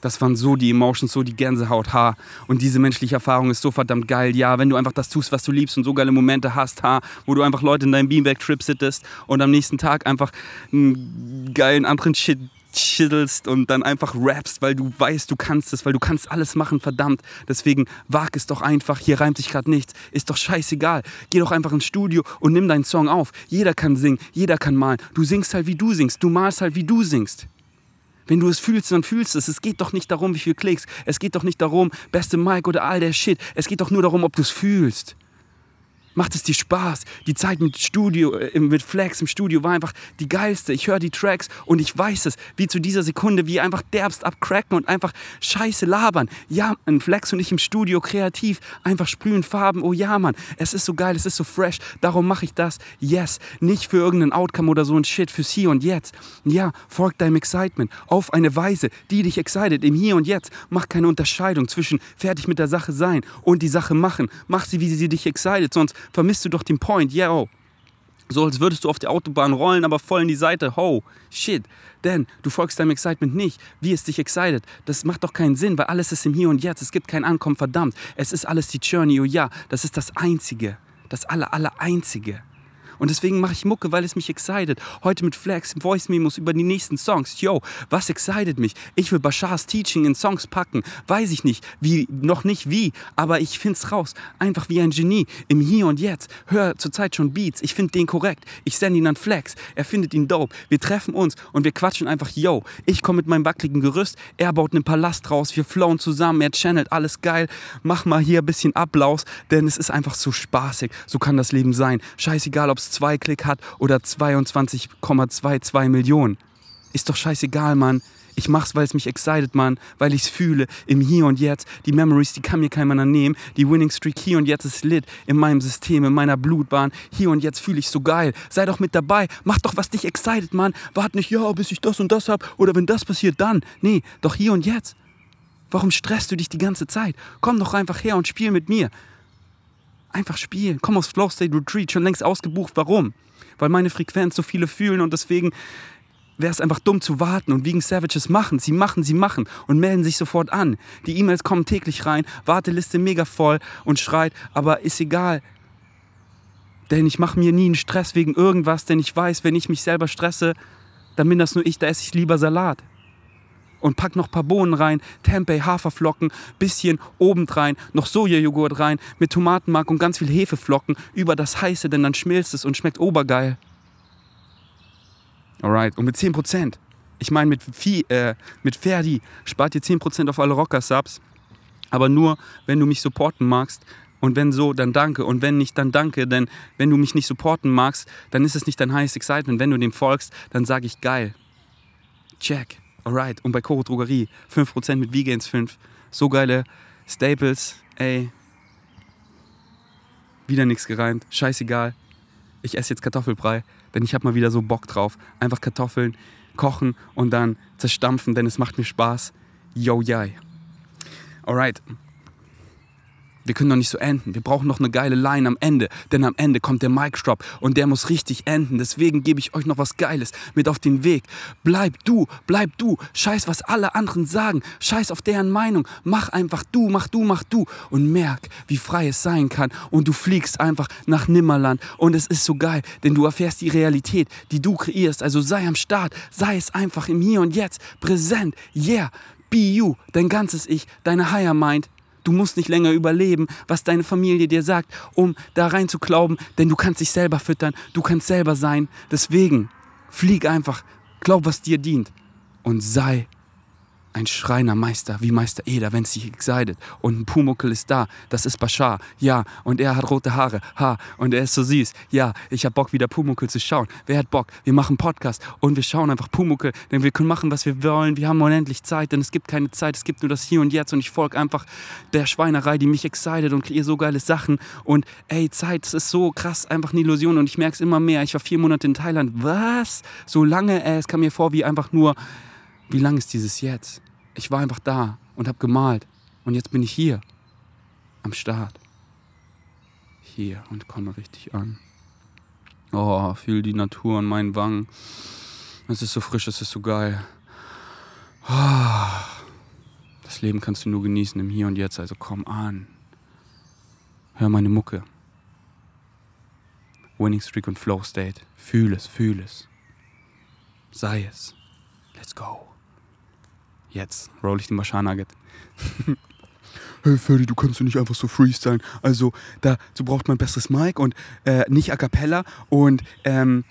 [SPEAKER 1] Das waren so die Emotions, so die Gänsehaut, ha. Und diese menschliche Erfahrung ist so verdammt geil, ja. Wenn du einfach das tust, was du liebst und so geile Momente hast, ha. Wo du einfach Leute in deinem Beanbag-Trip sittest und am nächsten Tag einfach einen geilen anderen Shit chittelst und dann einfach rappst, weil du weißt, du kannst es, weil du kannst alles machen, verdammt. Deswegen wag es doch einfach, hier reimt sich gerade nichts, ist doch scheißegal. Geh doch einfach ins Studio und nimm deinen Song auf. Jeder kann singen, jeder kann malen. Du singst halt, wie du singst, du malst halt, wie du singst. Wenn du es fühlst, dann fühlst du es. Es geht doch nicht darum, wie viel Klicks. Es geht doch nicht darum, beste Mike oder all der Shit. Es geht doch nur darum, ob du es fühlst. Macht es dir Spaß? Die Zeit mit Studio, äh, mit Flex im Studio war einfach die geilste. Ich höre die Tracks und ich weiß es, wie zu dieser Sekunde, wie einfach derbst abcracken und einfach Scheiße labern. Ja, ein Flex und ich im Studio kreativ, einfach sprühen Farben. Oh ja, Mann, es ist so geil, es ist so fresh. Darum mache ich das. Yes, nicht für irgendeinen Outcome oder so ein Shit, fürs Hier und Jetzt. Ja, folgt deinem Excitement auf eine Weise, die dich excited im Hier und Jetzt. Mach keine Unterscheidung zwischen fertig mit der Sache sein und die Sache machen. Mach sie, wie sie dich excited, sonst vermisst du doch den Point. Yo. So als würdest du auf die Autobahn rollen, aber voll in die Seite. Ho, shit. Denn du folgst deinem Excitement nicht, wie es dich excited. Das macht doch keinen Sinn, weil alles ist im Hier und Jetzt. Es gibt kein Ankommen, verdammt. Es ist alles die Journey, oh ja. Das ist das Einzige. Das aller, aller Einzige. Und deswegen mache ich Mucke, weil es mich excited. Heute mit Flex, Voice Memos über die nächsten Songs. Yo, was excited mich? Ich will Bashars Teaching in Songs packen. Weiß ich nicht, wie, noch nicht wie, aber ich find's raus. Einfach wie ein Genie. Im Hier und Jetzt. Hör zurzeit schon Beats. Ich find den korrekt. Ich sende ihn an Flex. Er findet ihn dope. Wir treffen uns und wir quatschen einfach, yo. Ich komme mit meinem wackeligen Gerüst. Er baut einen Palast raus. Wir flowen zusammen. Er channelt alles geil. Mach mal hier ein bisschen Applaus, denn es ist einfach so spaßig. So kann das Leben sein. Scheißegal, ob's zwei Klick hat oder 22,22 Millionen. Ist doch scheißegal, Mann. Ich mach's, weil es mich excited, Mann, weil ich's fühle, im Hier und Jetzt. Die Memories, die kann mir keiner nehmen. Die Winning Streak hier und jetzt ist lit in meinem System, in meiner Blutbahn. Hier und jetzt fühle ich so geil. Sei doch mit dabei. Mach doch, was dich excited, Mann. Wart nicht, ja, bis ich das und das hab oder wenn das passiert, dann. Nee, doch hier und jetzt. Warum stresst du dich die ganze Zeit? Komm doch einfach her und spiel mit mir. Einfach spielen. Komm aus Flow State Retreat, schon längst ausgebucht. Warum? Weil meine Frequenz so viele fühlen und deswegen wäre es einfach dumm zu warten und wegen Savages machen. Sie machen, sie machen und melden sich sofort an. Die E-Mails kommen täglich rein, Warteliste mega voll und schreit, aber ist egal. Denn ich mache mir nie einen Stress wegen irgendwas, denn ich weiß, wenn ich mich selber stresse, dann bin das nur ich, da esse ich lieber Salat und pack noch ein paar Bohnen rein, Tempeh, Haferflocken, bisschen obendrein, noch Sojajoghurt rein, mit Tomatenmark und ganz viel Hefeflocken über das Heiße, denn dann schmilzt es und schmeckt obergeil. Alright, und mit 10%. Ich meine, mit, äh, mit Ferdi spart ihr 10% auf alle Rocker-Subs. Aber nur, wenn du mich supporten magst. Und wenn so, dann danke. Und wenn nicht, dann danke. Denn wenn du mich nicht supporten magst, dann ist es nicht dein highest excitement. Wenn du dem folgst, dann sage ich geil. Check. Alright. Und bei Koro Drogerie 5% mit Vegans 5. So geile Staples. Ey. Wieder nichts gereimt. Scheißegal. Ich esse jetzt Kartoffelbrei, denn ich habe mal wieder so Bock drauf. Einfach Kartoffeln kochen und dann zerstampfen, denn es macht mir Spaß. Yo, yai. Alright. Wir können doch nicht so enden. Wir brauchen noch eine geile Line am Ende. Denn am Ende kommt der Mic Drop und der muss richtig enden. Deswegen gebe ich euch noch was Geiles mit auf den Weg. Bleib du, bleib du. Scheiß, was alle anderen sagen. Scheiß auf deren Meinung. Mach einfach du, mach du, mach du. Und merk, wie frei es sein kann. Und du fliegst einfach nach Nimmerland. Und es ist so geil, denn du erfährst die Realität, die du kreierst. Also sei am Start. Sei es einfach im Hier und Jetzt. Präsent. Yeah. Be you. Dein ganzes Ich. Deine Higher Mind Du musst nicht länger überleben, was deine Familie dir sagt, um da rein zu glauben, denn du kannst dich selber füttern, du kannst selber sein. Deswegen flieg einfach, glaub, was dir dient und sei ein Schreinermeister wie Meister Eder, wenn sich excited. Und ein Pumuckel ist da, das ist Bashar. Ja, und er hat rote Haare. Ha, und er ist so süß. Ja, ich hab Bock, wieder Pumuckel zu schauen. Wer hat Bock? Wir machen Podcast und wir schauen einfach Pumuckel, denn wir können machen, was wir wollen. Wir haben unendlich Zeit, denn es gibt keine Zeit, es gibt nur das Hier und Jetzt. Und ich folge einfach der Schweinerei, die mich excited und kreiere so geile Sachen. Und ey, Zeit, das ist so krass, einfach eine Illusion. Und ich merke es immer mehr. Ich war vier Monate in Thailand. Was? So lange? Ey, es kam mir vor wie einfach nur wie lang ist dieses Jetzt? Ich war einfach da und habe gemalt. Und jetzt bin ich hier. Am Start. Hier und komme richtig an. Oh, fühl die Natur an meinen Wangen. Es ist so frisch, es ist so geil. Das Leben kannst du nur genießen im Hier und Jetzt, also komm an. Hör meine Mucke. Winning Streak und Flow State. Fühl es, fühl es. Sei es. Let's go. Jetzt roll ich den Bashar Nugget. hey Ferdi, du kannst doch nicht einfach so freestylen. Also dazu braucht man ein besseres Mic und äh, nicht a cappella und ähm,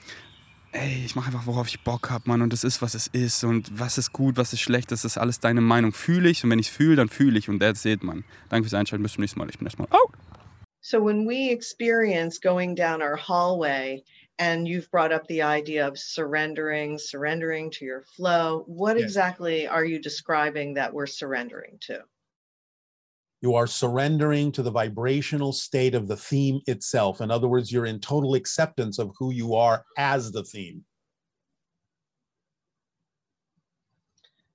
[SPEAKER 1] ey, ich mache einfach, worauf ich Bock habe, Mann. Und das ist, was es ist. Und was ist gut, was ist schlecht, das ist alles deine Meinung. Fühle ich. Und wenn ich es fühle, dann fühle ich. Und that's it, Mann. Danke fürs Einschalten. Bis zum nächsten Mal. Ich bin erstmal out.
[SPEAKER 2] So when we experience going down our hallway and you've brought up the idea of surrendering, surrendering to your flow, what
[SPEAKER 3] Yes.
[SPEAKER 2] exactly are you describing that we're surrendering to?
[SPEAKER 3] You are surrendering to the vibrational state of the theme itself. In other words, you're in total acceptance of who you are as the theme.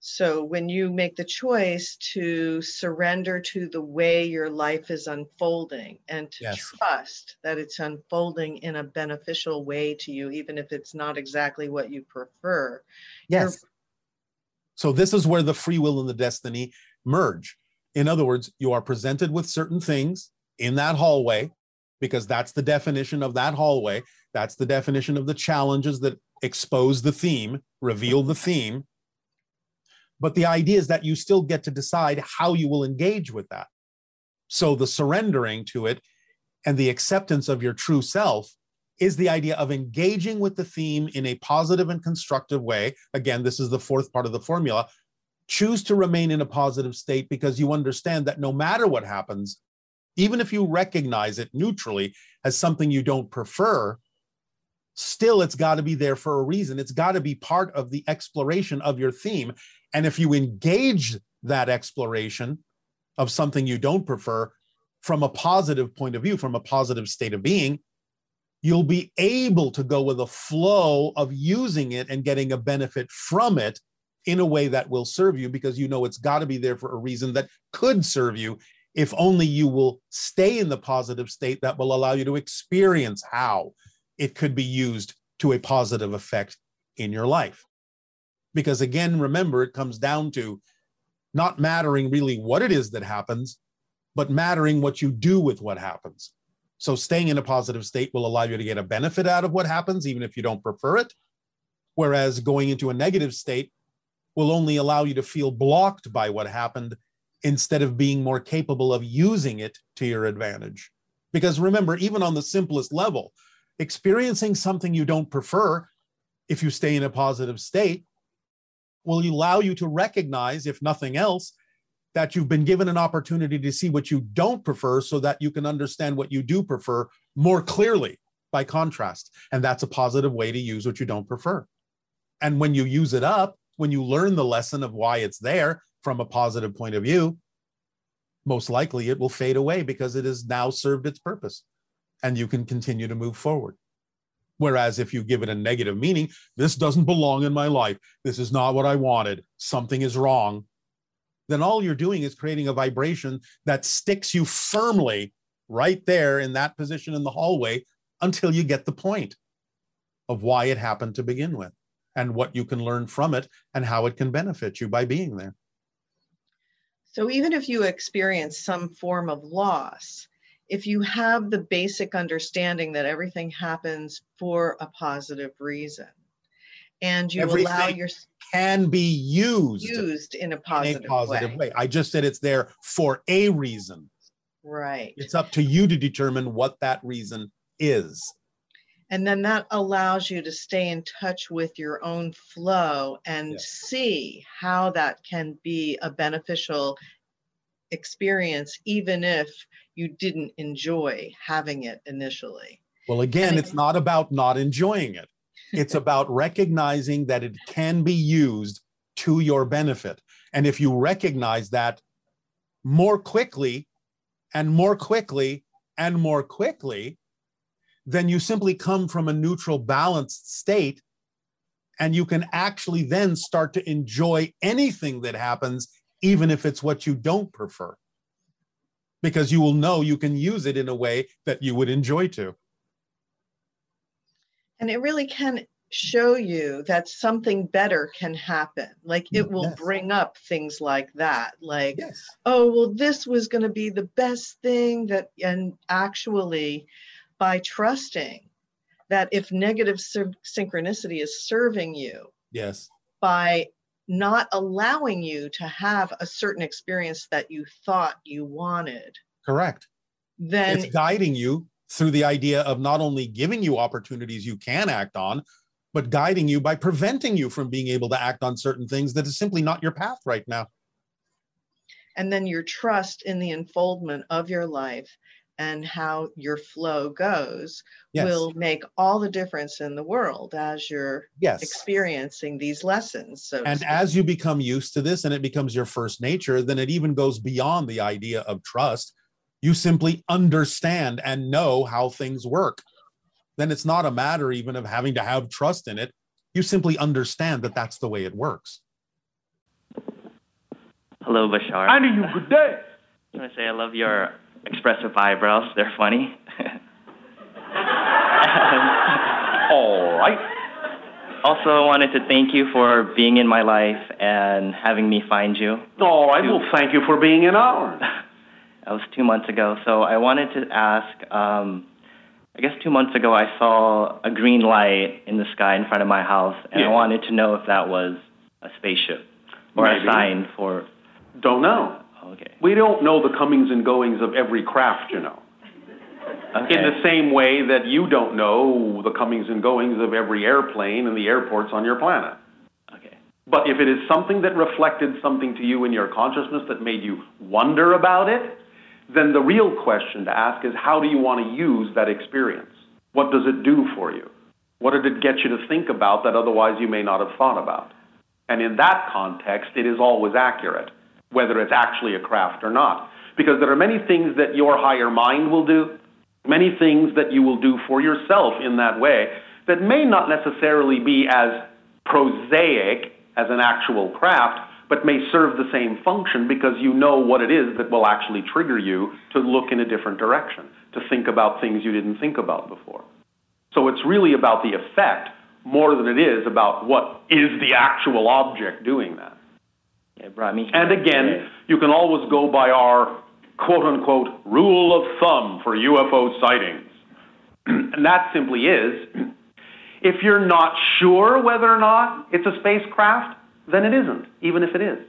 [SPEAKER 2] So when you make the choice to surrender to the way your life is unfolding and to
[SPEAKER 3] Yes.
[SPEAKER 2] trust that it's unfolding in a beneficial way to you, even if it's not exactly what you prefer, You're-
[SPEAKER 3] So this is where the free will and the destiny merge. In other words, you are presented with certain things in that hallway because that's the definition of that hallway. That's the definition of the challenges that expose the theme, reveal the theme. But the idea is that you still get to decide how you will engage with that. So the surrendering to it and the acceptance of your true self is the idea of engaging with the theme in a positive and constructive way. Again, this is the fourth part of the formula. Choose to remain in a positive state because you understand that no matter what happens, even if you recognize it neutrally as something you don't prefer, still it's got to be there for a reason. It's got to be part of the exploration of your theme. And if you engage that exploration of something you don't prefer from a positive point of view, from a positive state of being, you'll be able to go with a flow of using it and getting a benefit from it in a way that will serve you because you know it's got to be there for a reason that could serve you if only you will stay in the positive state that will allow you to experience how it could be used to a positive effect in your life. Because again, remember, it comes down to not mattering really what it is that happens, but mattering what you do with what happens. So staying in a positive state will allow you to get a benefit out of what happens, even if you don't prefer it. Whereas going into a negative state will only allow you to feel blocked by what happened instead of being more capable of using it to your advantage. Because remember, even on the simplest level, experiencing something you don't prefer, if you stay in a positive state, will allow you to recognize, if nothing else, that you've been given an opportunity to see what you don't prefer so that you can understand what you do prefer more clearly by contrast. And that's a positive way to use what you don't prefer. And when you use it up, when you learn the lesson of why it's there from a positive point of view, most likely it will fade away because it has now served its purpose and you can continue to move forward. Whereas if you give it a negative meaning, this doesn't belong in my life, this is not what I wanted, something is wrong, then all you're doing is creating a vibration that sticks you firmly right there in that position in the hallway until you get the point of why it happened to begin with and what you can learn from it and how it can benefit you by being there.
[SPEAKER 2] So even if you experience some form of loss, if you have the basic understanding that everything happens for a positive reason and you allow your
[SPEAKER 3] Can be used
[SPEAKER 2] used in a
[SPEAKER 3] in
[SPEAKER 2] positive,
[SPEAKER 3] a positive
[SPEAKER 2] way.
[SPEAKER 3] way. I just said it's there for a reason.
[SPEAKER 2] Right.
[SPEAKER 3] It's up to you to determine what that reason is.
[SPEAKER 2] And then that allows you to stay in touch with your own flow and
[SPEAKER 3] Yes.
[SPEAKER 2] see how that can be a beneficial experience, even if you didn't enjoy having it initially.
[SPEAKER 3] Well, again,
[SPEAKER 2] And
[SPEAKER 3] it's not about not enjoying it. It's about recognizing that it can be used to your benefit. And if you recognize that more quickly and more quickly and more quickly, then you simply come from a neutral, balanced state. And you can actually then start to enjoy anything that happens, even if it's what you don't prefer, because you will know you can use it in a way that you would enjoy to.
[SPEAKER 2] And it really can show you that something better can happen. Like it will
[SPEAKER 3] Yes.
[SPEAKER 2] bring up things like that. Like,
[SPEAKER 3] Yes.
[SPEAKER 2] oh, well, this was going to be the best thing that, and actually, by trusting that if negative syn- synchronicity is serving you,
[SPEAKER 3] Yes.
[SPEAKER 2] by not allowing you to have a certain experience that you thought you wanted,
[SPEAKER 3] Correct.
[SPEAKER 2] then
[SPEAKER 3] it's guiding you through the idea of not only giving you opportunities you can act on, but guiding you by preventing you from being able to act on certain things that is simply not your path right now.
[SPEAKER 2] and then your trust in the unfoldment of your life and how your flow goes
[SPEAKER 3] Yes.
[SPEAKER 2] will make all the difference in the world as you're
[SPEAKER 3] yes.
[SPEAKER 2] experiencing these lessons. So
[SPEAKER 3] and as you become used to this and it becomes your first nature, then it even goes beyond the idea of trust. You simply understand and know how things work. Then it's not a matter even of having to have trust in it. You simply understand that that's the way it works.
[SPEAKER 4] Hello, Bashar.
[SPEAKER 5] I do you good day?
[SPEAKER 4] I want to say I love your expressive eyebrows. They're funny.
[SPEAKER 5] All right.
[SPEAKER 4] also, I wanted to thank you for being in my life and having me find you.
[SPEAKER 5] All right. Well, thank you for being in ours.
[SPEAKER 4] That was two months ago. So I wanted to ask. Um, I guess two months ago, I saw a green light in the sky in front of my house, and
[SPEAKER 5] Yeah.
[SPEAKER 4] I wanted to know if that was a spaceship or
[SPEAKER 5] Maybe.
[SPEAKER 4] a sign for.
[SPEAKER 5] Don't know.
[SPEAKER 4] Oh, okay.
[SPEAKER 5] We don't know the comings and goings of every craft, you know.
[SPEAKER 4] Okay.
[SPEAKER 5] In the same way that you don't know the comings and goings of every airplane and the airports on your planet.
[SPEAKER 4] okay.
[SPEAKER 5] But if it is something that reflected something to you in your consciousness that made you wonder about it, then the real question to ask is how do you want to use that experience? What does it do for you? What did it get you to think about that otherwise you may not have thought about? And in that context, it is always accurate, whether it's actually a craft or not. Because there are many things that your higher mind will do, many things that you will do for yourself in that way that may not necessarily be as prosaic as an actual craft, but may serve the same function because you know what it is that will actually trigger you to look in a different direction, to think about things you didn't think about before. So it's really about the effect more than it is about what is the actual object doing that.
[SPEAKER 4] It brought me.
[SPEAKER 5] And again, you can always go by our quote unquote rule of thumb for UFO sightings. and that simply is if you're not sure whether or not it's a spacecraft, then it isn't, even if it is.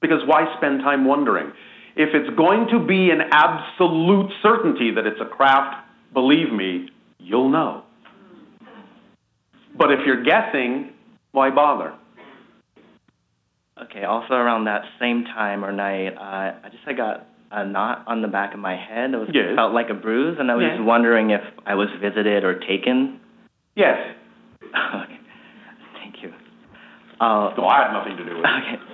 [SPEAKER 5] Because why spend time wondering? If it's going to be an absolute certainty that it's a craft, believe me, you'll know. But if you're guessing, why bother?
[SPEAKER 4] Okay. Also, around that same time or night, uh, I just I got a knot on the back of my head. It was
[SPEAKER 5] Yes.
[SPEAKER 4] felt like a bruise, and I was
[SPEAKER 5] Yes.
[SPEAKER 4] just wondering if I was visited or taken.
[SPEAKER 5] Yes.
[SPEAKER 4] okay. Thank you. Uh,
[SPEAKER 5] No, I had nothing to do with it.
[SPEAKER 4] okay.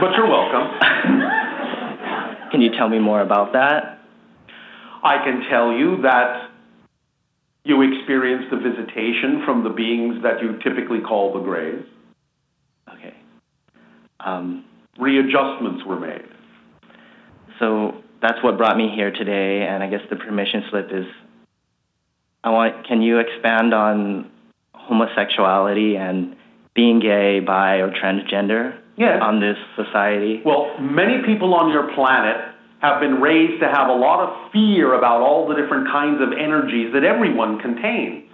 [SPEAKER 5] But you're welcome.
[SPEAKER 4] Can you tell me more about that?
[SPEAKER 5] I can tell you that you experienced a visitation from the beings that you typically call the Greys.
[SPEAKER 4] Okay. Um,
[SPEAKER 5] Readjustments were made.
[SPEAKER 4] so that's what brought me here today, and I guess the permission slip is. I want. Can you expand on homosexuality and being gay, bi, or transgender
[SPEAKER 5] Yes.
[SPEAKER 4] on this society?
[SPEAKER 5] Well, many people on your planet have been raised to have a lot of fear about all the different kinds of energies that everyone contains.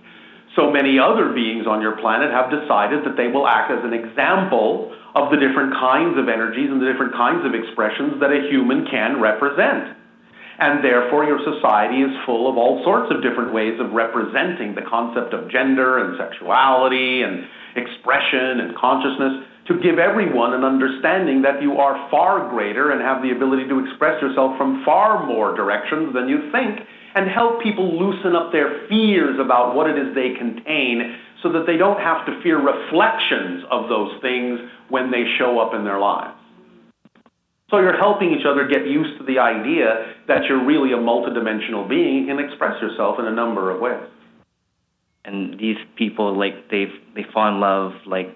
[SPEAKER 5] So many other beings on your planet have decided that they will act as an example of the different kinds of energies and the different kinds of expressions that a human can represent. And therefore, your society is full of all sorts of different ways of representing the concept of gender and sexuality and expression and consciousness to give everyone an understanding that you are far greater and have the ability to express yourself from far more directions than you think and help people loosen up their fears about what it is they contain so that they don't have to fear reflections of those things when they show up in their lives. So you're helping each other get used to the idea that you're really a multidimensional being and express yourself in a number of ways.
[SPEAKER 4] and these people like they they fall in love like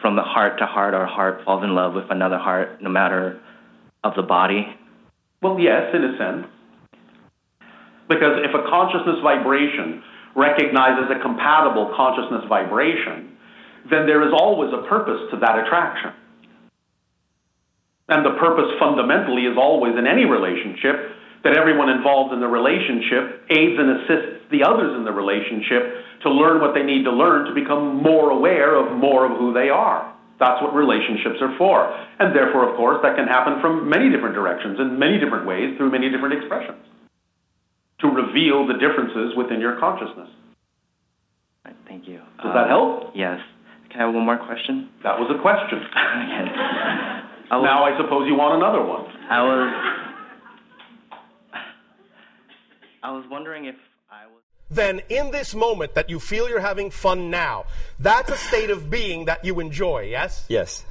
[SPEAKER 4] from the heart to heart our heart falls in love with another heart no matter of the body
[SPEAKER 5] Well, yes, in a sense. Because if a consciousness vibration recognizes a compatible consciousness vibration, then there is always a purpose to that attraction. And the purpose fundamentally is always in any relationship that everyone involved in the relationship aids and assists the others in the relationship to learn what they need to learn to become more aware of more of who they are. That's what relationships are for. And therefore, of course, that can happen from many different directions, in many different ways, through many different expressions, to reveal the differences within your consciousness.
[SPEAKER 4] Right, thank you
[SPEAKER 5] Does that um, help?
[SPEAKER 4] yes can i have one more question
[SPEAKER 5] That was a question.
[SPEAKER 4] yes. I was,
[SPEAKER 5] Now I suppose you want another one.
[SPEAKER 4] I was I was wondering if I was.
[SPEAKER 6] Then, in this moment that you feel you're having fun now, that's a state of being that you enjoy, yes?
[SPEAKER 7] Yes.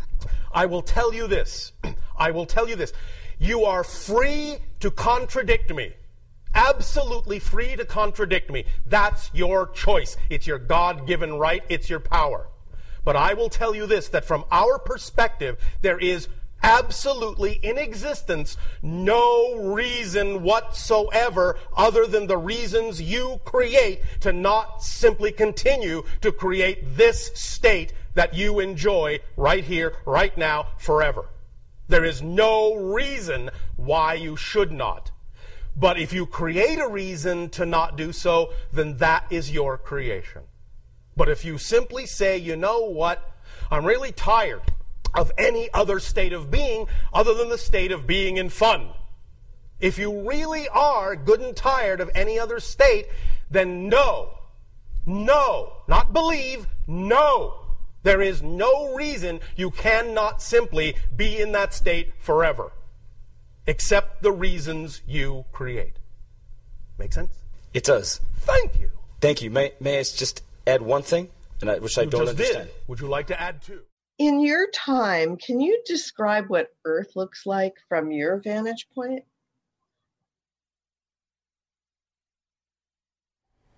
[SPEAKER 6] I will tell you this. I will tell you this. You are free to contradict me. Absolutely free to contradict me. That's your choice. It's your God given right. It's your power. But I will tell you this that from our perspective, there is absolutely in existence no reason whatsoever other than the reasons you create to not simply continue to create this state that you enjoy right here, right now, forever. There is no reason why you should not. But if you create a reason to not do so, then that is your creation. But if you simply say, you know what, I'm really tired of any other state of being other than the state of being in fun. If you really are good and tired of any other state, then no, no, not believe, no. There is no reason you cannot simply be in that state forever, except the reasons you create. Make sense?
[SPEAKER 7] It does.
[SPEAKER 6] Thank you.
[SPEAKER 7] Thank you. May, may I just add one thing, and I, which I
[SPEAKER 6] you
[SPEAKER 7] don't
[SPEAKER 6] just
[SPEAKER 7] understand?
[SPEAKER 6] did. Would you like to add two?
[SPEAKER 2] In your time, can you describe what Earth looks like from your vantage point?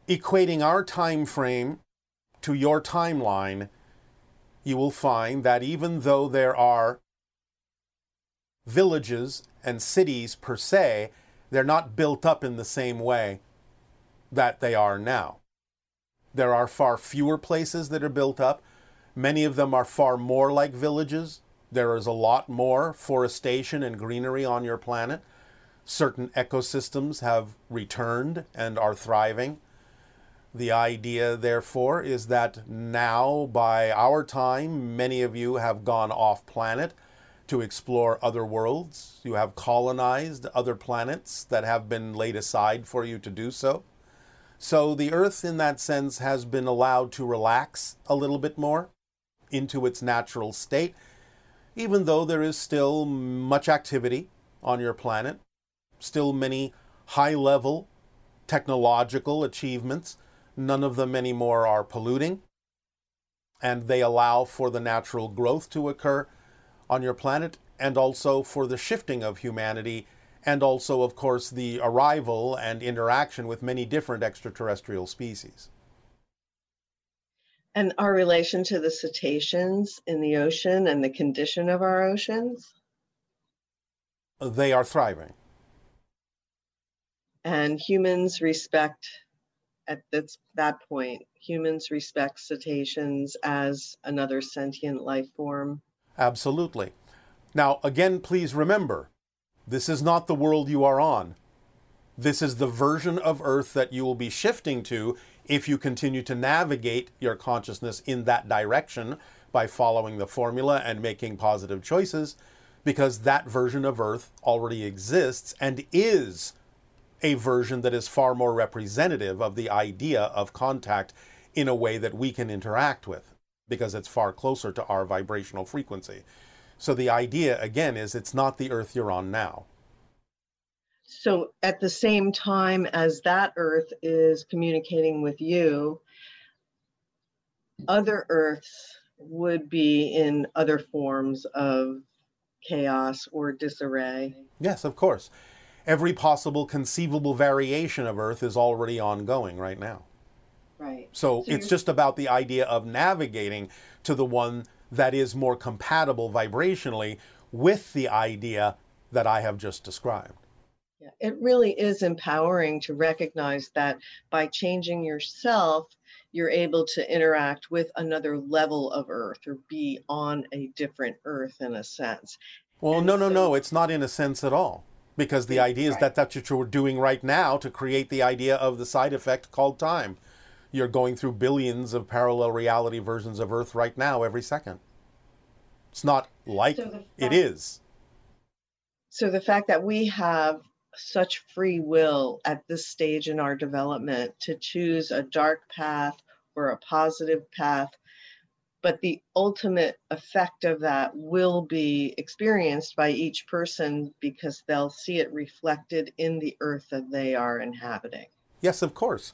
[SPEAKER 3] equating our time frame to your timeline, you will find that even though there are villages and cities per se, they're not built up in the same way that they are now. There are far fewer places that are built up. Many of them are far more like villages. There is a lot more forestation and greenery on your planet. Certain ecosystems have returned and are thriving. The idea, therefore, is that now, by our time, many of you have gone off planet to explore other worlds. You have colonized other planets that have been laid aside for you to do so. So the Earth, in that sense, has been allowed to relax a little bit more into its natural state, even though there is still much activity on your planet, still many high level technological achievements. None of them anymore are polluting, and they allow for the natural growth to occur on your planet and also for the shifting of humanity and also, of course, the arrival and interaction with many different extraterrestrial species.
[SPEAKER 2] And our relation to the cetaceans in the ocean and the condition of our oceans?
[SPEAKER 3] They are thriving.
[SPEAKER 2] And humans respect, at this, that point, humans respect cetaceans as another sentient life form.
[SPEAKER 3] Absolutely. Now, again, please remember this is not the world you are on. This is the version of Earth that you will be shifting to if you continue to navigate your consciousness in that direction by following the formula and making positive choices, because that version of Earth already exists and is a version that is far more representative of the idea of contact in a way that we can interact with, because it's far closer to our vibrational frequency. So the idea, again, is it's not the Earth you're on now.
[SPEAKER 2] So at the same time as that Earth is communicating with you, other Earths would be in other forms of chaos or disarray.
[SPEAKER 3] Yes, of course. Every possible conceivable variation of Earth is already ongoing right now.
[SPEAKER 2] Right.
[SPEAKER 3] So,
[SPEAKER 2] So
[SPEAKER 3] it's just about the idea of navigating to the one that is more compatible vibrationally with the idea that I have just described.
[SPEAKER 2] Yeah, it really is empowering to recognize that by changing yourself, you're able to interact with another level of Earth or be on a different Earth in a sense.
[SPEAKER 3] Well,
[SPEAKER 2] And
[SPEAKER 3] no, no,
[SPEAKER 2] so-
[SPEAKER 3] no, it's not in a sense at all. Because the idea is
[SPEAKER 2] right.
[SPEAKER 3] that that's what you're doing right now to create the idea of the side effect called time. You're going through billions of parallel reality versions of Earth right now every second. It's not like
[SPEAKER 2] So fact-
[SPEAKER 3] is.
[SPEAKER 2] So the fact that we have such free will at this stage in our development to choose a dark path or a positive path but the ultimate effect of that will be experienced by each person because they'll see it reflected in the earth that they are inhabiting.
[SPEAKER 3] Yes, of course.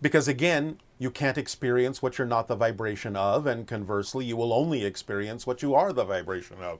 [SPEAKER 3] Because again, you can't experience what you're not the vibration of, and conversely, you will only experience what you are the vibration of.